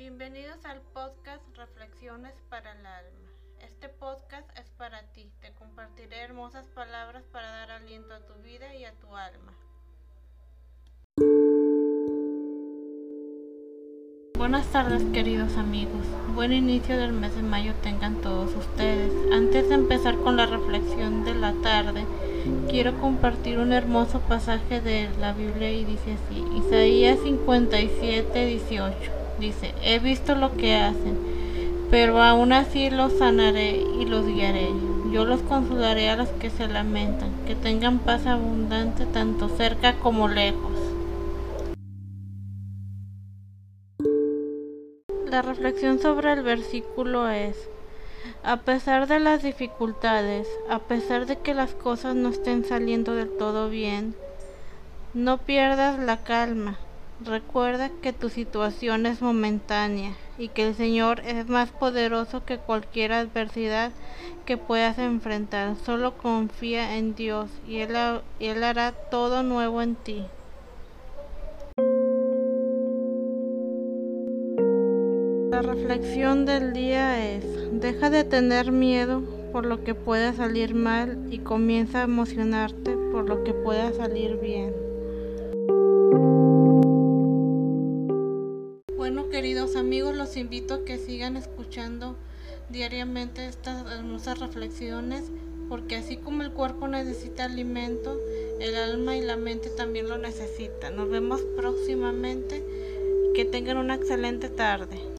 Bienvenidos al podcast Reflexiones para el Alma. Este podcast es para ti. Te compartiré hermosas palabras para dar aliento a tu vida y a tu alma. Buenas tardes queridos amigos. Buen inicio del mes de mayo tengan todos ustedes. Antes de empezar con la reflexión de la tarde, quiero compartir un hermoso pasaje de la Biblia y dice así, Isaías 57, 18. Dice, he visto lo que hacen, pero aún así los sanaré y los guiaré. Yo los consolaré a los que se lamentan, que tengan paz abundante tanto cerca como lejos. La reflexión sobre el versículo es, a pesar de las dificultades, a pesar de que las cosas no estén saliendo del todo bien, no pierdas la calma. Recuerda que tu situación es momentánea y que el Señor es más poderoso que cualquier adversidad que puedas enfrentar. Solo confía en Dios y Él, él hará todo nuevo en ti. La reflexión del día es, deja de tener miedo por lo que pueda salir mal y comienza a emocionarte por lo que pueda salir bien. Queridos amigos, los invito a que sigan escuchando diariamente estas hermosas reflexiones, porque así como el cuerpo necesita alimento, el alma y la mente también lo necesitan. Nos vemos próximamente. Que tengan una excelente tarde.